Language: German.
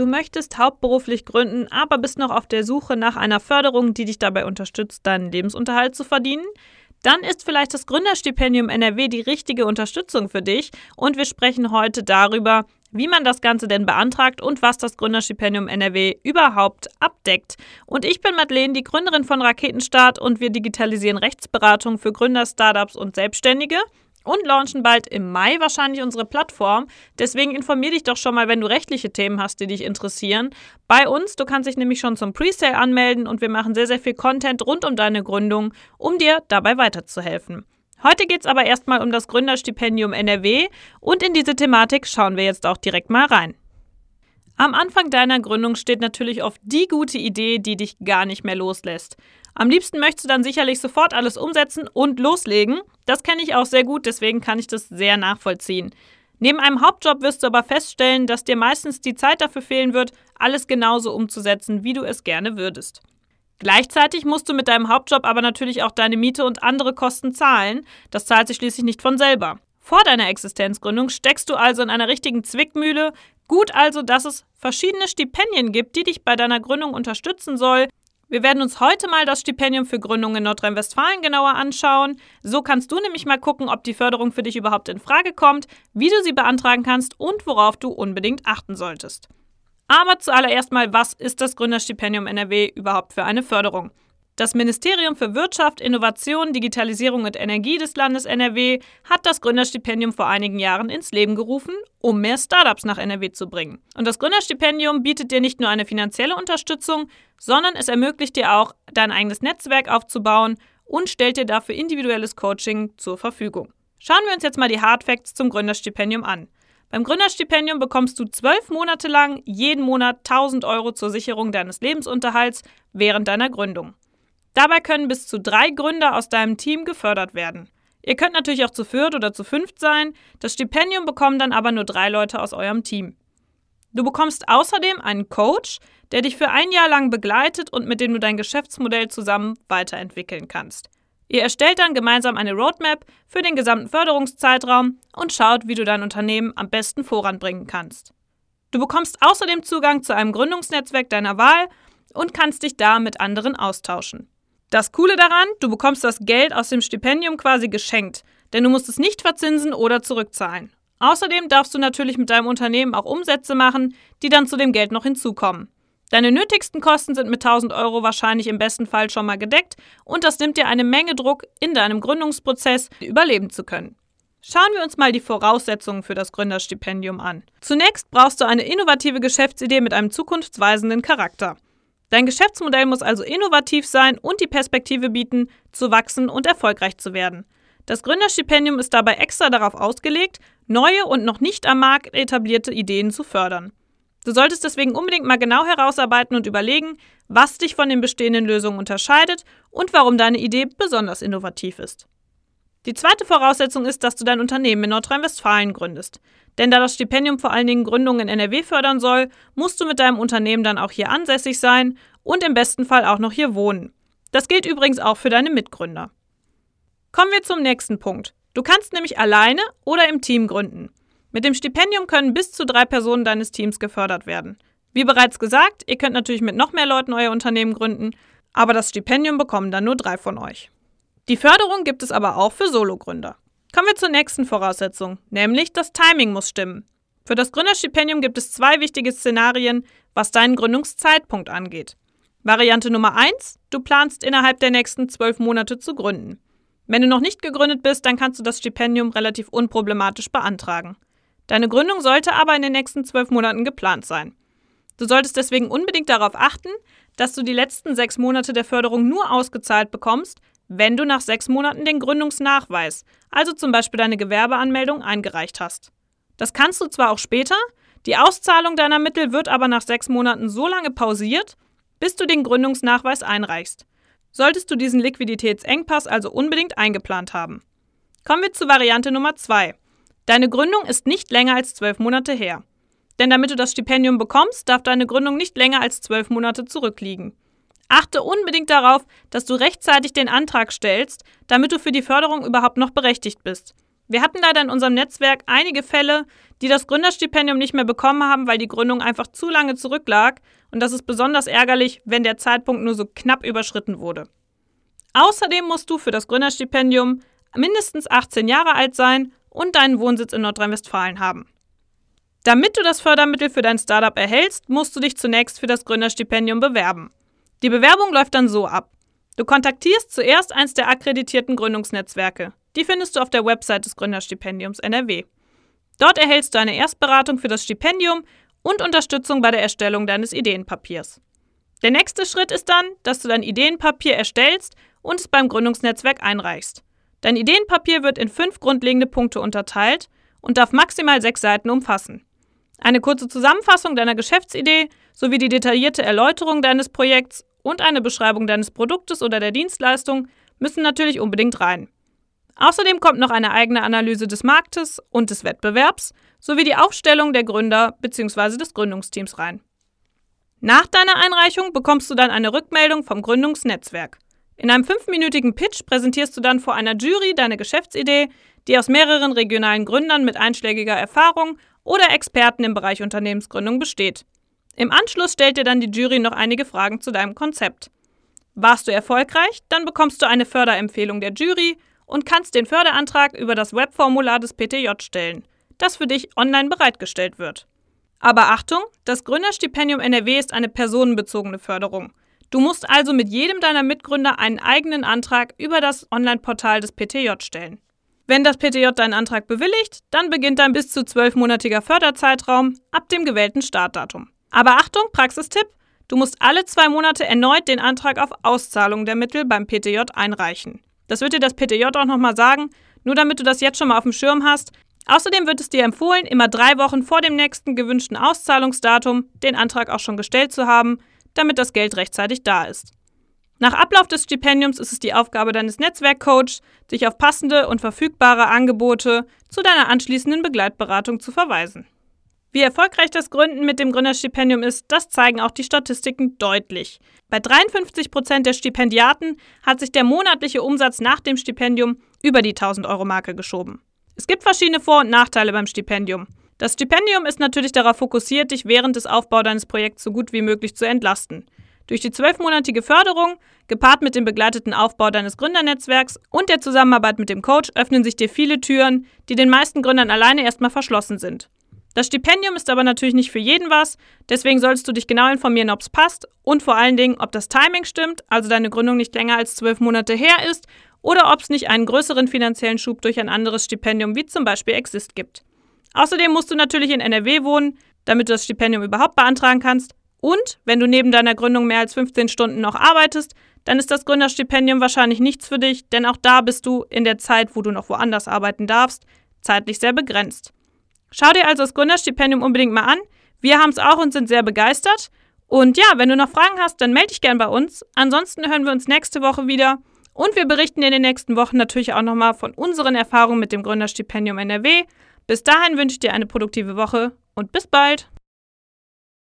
Du möchtest hauptberuflich gründen, aber bist noch auf der Suche nach einer Förderung, die dich dabei unterstützt, deinen Lebensunterhalt zu verdienen? Dann ist vielleicht das Gründerstipendium NRW die richtige Unterstützung für dich und wir sprechen heute darüber, wie man das Ganze denn beantragt und was das Gründerstipendium NRW überhaupt abdeckt. Und ich bin Madeleine, die Gründerin von Raketenstart und wir digitalisieren Rechtsberatung für Gründer, Startups und Selbstständige und launchen bald im Mai wahrscheinlich unsere Plattform. Deswegen informier dich doch schon mal, wenn du rechtliche Themen hast, die dich interessieren. Bei uns, du kannst dich nämlich schon zum Presale anmelden und wir machen sehr, sehr viel Content rund um deine Gründung, um dir dabei weiterzuhelfen. Heute geht es aber erstmal um das Gründerstipendium NRW und in diese Thematik schauen wir jetzt auch direkt mal rein. Am Anfang deiner Gründung steht natürlich oft die gute Idee, die dich gar nicht mehr loslässt. Am liebsten möchtest du dann sicherlich sofort alles umsetzen und loslegen. Das kenne ich auch sehr gut, deswegen kann ich das sehr nachvollziehen. Neben einem Hauptjob wirst du aber feststellen, dass dir meistens die Zeit dafür fehlen wird, alles genauso umzusetzen, wie du es gerne würdest. Gleichzeitig musst du mit deinem Hauptjob aber natürlich auch deine Miete und andere Kosten zahlen. Das zahlt sich schließlich nicht von selber. Vor deiner Existenzgründung steckst du also in einer richtigen Zwickmühle. Gut also, dass es verschiedene Stipendien gibt, die dich bei deiner Gründung unterstützen soll. Wir werden uns heute mal das Stipendium für Gründung in Nordrhein-Westfalen genauer anschauen. So kannst du nämlich mal gucken, ob die Förderung für dich überhaupt in Frage kommt, wie du sie beantragen kannst und worauf du unbedingt achten solltest. Aber zuallererst mal, was ist das Gründerstipendium NRW überhaupt für eine Förderung? Das Ministerium für Wirtschaft, Innovation, Digitalisierung und Energie des Landes NRW hat das Gründerstipendium vor einigen Jahren ins Leben gerufen, um mehr Startups nach NRW zu bringen. Und das Gründerstipendium bietet dir nicht nur eine finanzielle Unterstützung, sondern es ermöglicht dir auch, dein eigenes Netzwerk aufzubauen und stellt dir dafür individuelles Coaching zur Verfügung. Schauen wir uns jetzt mal die Hardfacts zum Gründerstipendium an. Beim Gründerstipendium bekommst du zwölf Monate lang jeden Monat 1000 Euro zur Sicherung deines Lebensunterhalts während deiner Gründung. Dabei können bis zu drei Gründer aus deinem Team gefördert werden. Ihr könnt natürlich auch zu viert oder zu fünft sein, das Stipendium bekommen dann aber nur drei Leute aus eurem Team. Du bekommst außerdem einen Coach, der dich für ein Jahr lang begleitet und mit dem du dein Geschäftsmodell zusammen weiterentwickeln kannst. Ihr erstellt dann gemeinsam eine Roadmap für den gesamten Förderungszeitraum und schaut, wie du dein Unternehmen am besten voranbringen kannst. Du bekommst außerdem Zugang zu einem Gründungsnetzwerk deiner Wahl und kannst dich da mit anderen austauschen. Das Coole daran, du bekommst das Geld aus dem Stipendium quasi geschenkt, denn du musst es nicht verzinsen oder zurückzahlen. Außerdem darfst du natürlich mit deinem Unternehmen auch Umsätze machen, die dann zu dem Geld noch hinzukommen. Deine nötigsten Kosten sind mit 1000 Euro wahrscheinlich im besten Fall schon mal gedeckt und das nimmt dir eine Menge Druck, in deinem Gründungsprozess überleben zu können. Schauen wir uns mal die Voraussetzungen für das Gründerstipendium an. Zunächst brauchst du eine innovative Geschäftsidee mit einem zukunftsweisenden Charakter. Dein Geschäftsmodell muss also innovativ sein und die Perspektive bieten, zu wachsen und erfolgreich zu werden. Das Gründerstipendium ist dabei extra darauf ausgelegt, neue und noch nicht am Markt etablierte Ideen zu fördern. Du solltest deswegen unbedingt mal genau herausarbeiten und überlegen, was dich von den bestehenden Lösungen unterscheidet und warum deine Idee besonders innovativ ist. Die zweite Voraussetzung ist, dass du dein Unternehmen in Nordrhein-Westfalen gründest. Denn da das Stipendium vor allen Dingen Gründungen in NRW fördern soll, musst du mit deinem Unternehmen dann auch hier ansässig sein und im besten Fall auch noch hier wohnen. Das gilt übrigens auch für deine Mitgründer. Kommen wir zum nächsten Punkt. Du kannst nämlich alleine oder im Team gründen. Mit dem Stipendium können bis zu drei Personen deines Teams gefördert werden. Wie bereits gesagt, ihr könnt natürlich mit noch mehr Leuten euer Unternehmen gründen, aber das Stipendium bekommen dann nur drei von euch. Die Förderung gibt es aber auch für Sologründer. Kommen wir zur nächsten Voraussetzung, nämlich das Timing muss stimmen. Für das Gründerstipendium gibt es zwei wichtige Szenarien, was deinen Gründungszeitpunkt angeht. Variante Nummer 1, du planst innerhalb der nächsten zwölf Monate zu gründen. Wenn du noch nicht gegründet bist, dann kannst du das Stipendium relativ unproblematisch beantragen. Deine Gründung sollte aber in den nächsten zwölf Monaten geplant sein. Du solltest deswegen unbedingt darauf achten, dass du die letzten sechs Monate der Förderung nur ausgezahlt bekommst, wenn du nach sechs Monaten den Gründungsnachweis, also zum Beispiel deine Gewerbeanmeldung, eingereicht hast. Das kannst du zwar auch später, die Auszahlung deiner Mittel wird aber nach sechs Monaten so lange pausiert, bis du den Gründungsnachweis einreichst. Solltest du diesen Liquiditätsengpass also unbedingt eingeplant haben. Kommen wir zu Variante Nummer 2. Deine Gründung ist nicht länger als zwölf Monate her. Denn damit du das Stipendium bekommst, darf deine Gründung nicht länger als zwölf Monate zurückliegen. Achte unbedingt darauf, dass du rechtzeitig den Antrag stellst, damit du für die Förderung überhaupt noch berechtigt bist. Wir hatten leider in unserem Netzwerk einige Fälle, die das Gründerstipendium nicht mehr bekommen haben, weil die Gründung einfach zu lange zurücklag. Und das ist besonders ärgerlich, wenn der Zeitpunkt nur so knapp überschritten wurde. Außerdem musst du für das Gründerstipendium mindestens 18 Jahre alt sein und deinen Wohnsitz in Nordrhein-Westfalen haben. Damit du das Fördermittel für dein Startup erhältst, musst du dich zunächst für das Gründerstipendium bewerben. Die Bewerbung läuft dann so ab. Du kontaktierst zuerst eins der akkreditierten Gründungsnetzwerke. Die findest du auf der Website des Gründerstipendiums NRW. Dort erhältst du eine Erstberatung für das Stipendium und Unterstützung bei der Erstellung deines Ideenpapiers. Der nächste Schritt ist dann, dass du dein Ideenpapier erstellst und es beim Gründungsnetzwerk einreichst. Dein Ideenpapier wird in fünf grundlegende Punkte unterteilt und darf maximal sechs Seiten umfassen. Eine kurze Zusammenfassung deiner Geschäftsidee sowie die detaillierte Erläuterung deines Projekts und eine Beschreibung deines Produktes oder der Dienstleistung müssen natürlich unbedingt rein. Außerdem kommt noch eine eigene Analyse des Marktes und des Wettbewerbs sowie die Aufstellung der Gründer bzw. des Gründungsteams rein. Nach deiner Einreichung bekommst du dann eine Rückmeldung vom Gründungsnetzwerk. In einem fünfminütigen Pitch präsentierst du dann vor einer Jury deine Geschäftsidee, die aus mehreren regionalen Gründern mit einschlägiger Erfahrung oder Experten im Bereich Unternehmensgründung besteht. Im Anschluss stellt dir dann die Jury noch einige Fragen zu deinem Konzept. Warst du erfolgreich, dann bekommst du eine Förderempfehlung der Jury und kannst den Förderantrag über das Webformular des PTJ stellen, das für dich online bereitgestellt wird. Aber Achtung, das Gründerstipendium NRW ist eine personenbezogene Förderung. Du musst also mit jedem deiner Mitgründer einen eigenen Antrag über das Online-Portal des PTJ stellen. Wenn das PTJ deinen Antrag bewilligt, dann beginnt dein bis zu zwölfmonatiger Förderzeitraum ab dem gewählten Startdatum. Aber Achtung, Praxistipp, du musst alle zwei Monate erneut den Antrag auf Auszahlung der Mittel beim PTJ einreichen. Das wird dir das PTJ auch nochmal sagen, nur damit du das jetzt schon mal auf dem Schirm hast. Außerdem wird es dir empfohlen, immer drei Wochen vor dem nächsten gewünschten Auszahlungsdatum den Antrag auch schon gestellt zu haben, damit das Geld rechtzeitig da ist. Nach Ablauf des Stipendiums ist es die Aufgabe deines Netzwerkcoaches, sich auf passende und verfügbare Angebote zu deiner anschließenden Begleitberatung zu verweisen. Wie erfolgreich das Gründen mit dem Gründerstipendium ist, das zeigen auch die Statistiken deutlich. Bei 53 Prozent der Stipendiaten hat sich der monatliche Umsatz nach dem Stipendium über die 1000-Euro-Marke geschoben. Es gibt verschiedene Vor- und Nachteile beim Stipendium. Das Stipendium ist natürlich darauf fokussiert, dich während des Aufbaus deines Projekts so gut wie möglich zu entlasten. Durch die zwölfmonatige Förderung, gepaart mit dem begleiteten Aufbau deines Gründernetzwerks und der Zusammenarbeit mit dem Coach, öffnen sich dir viele Türen, die den meisten Gründern alleine erstmal verschlossen sind. Das Stipendium ist aber natürlich nicht für jeden was, deswegen solltest du dich genau informieren, ob es passt und vor allen Dingen, ob das Timing stimmt, also deine Gründung nicht länger als zwölf Monate her ist oder ob es nicht einen größeren finanziellen Schub durch ein anderes Stipendium wie zum Beispiel Exist gibt. Außerdem musst du natürlich in NRW wohnen, damit du das Stipendium überhaupt beantragen kannst. Und wenn du neben deiner Gründung mehr als 15 Stunden noch arbeitest, dann ist das Gründerstipendium wahrscheinlich nichts für dich, denn auch da bist du in der Zeit, wo du noch woanders arbeiten darfst, zeitlich sehr begrenzt. Schau dir also das Gründerstipendium unbedingt mal an. Wir haben es auch und sind sehr begeistert. Und ja, wenn du noch Fragen hast, dann melde dich gern bei uns. Ansonsten hören wir uns nächste Woche wieder. Und wir berichten in den nächsten Wochen natürlich auch nochmal von unseren Erfahrungen mit dem Gründerstipendium NRW. Bis dahin wünsche ich dir eine produktive Woche und bis bald.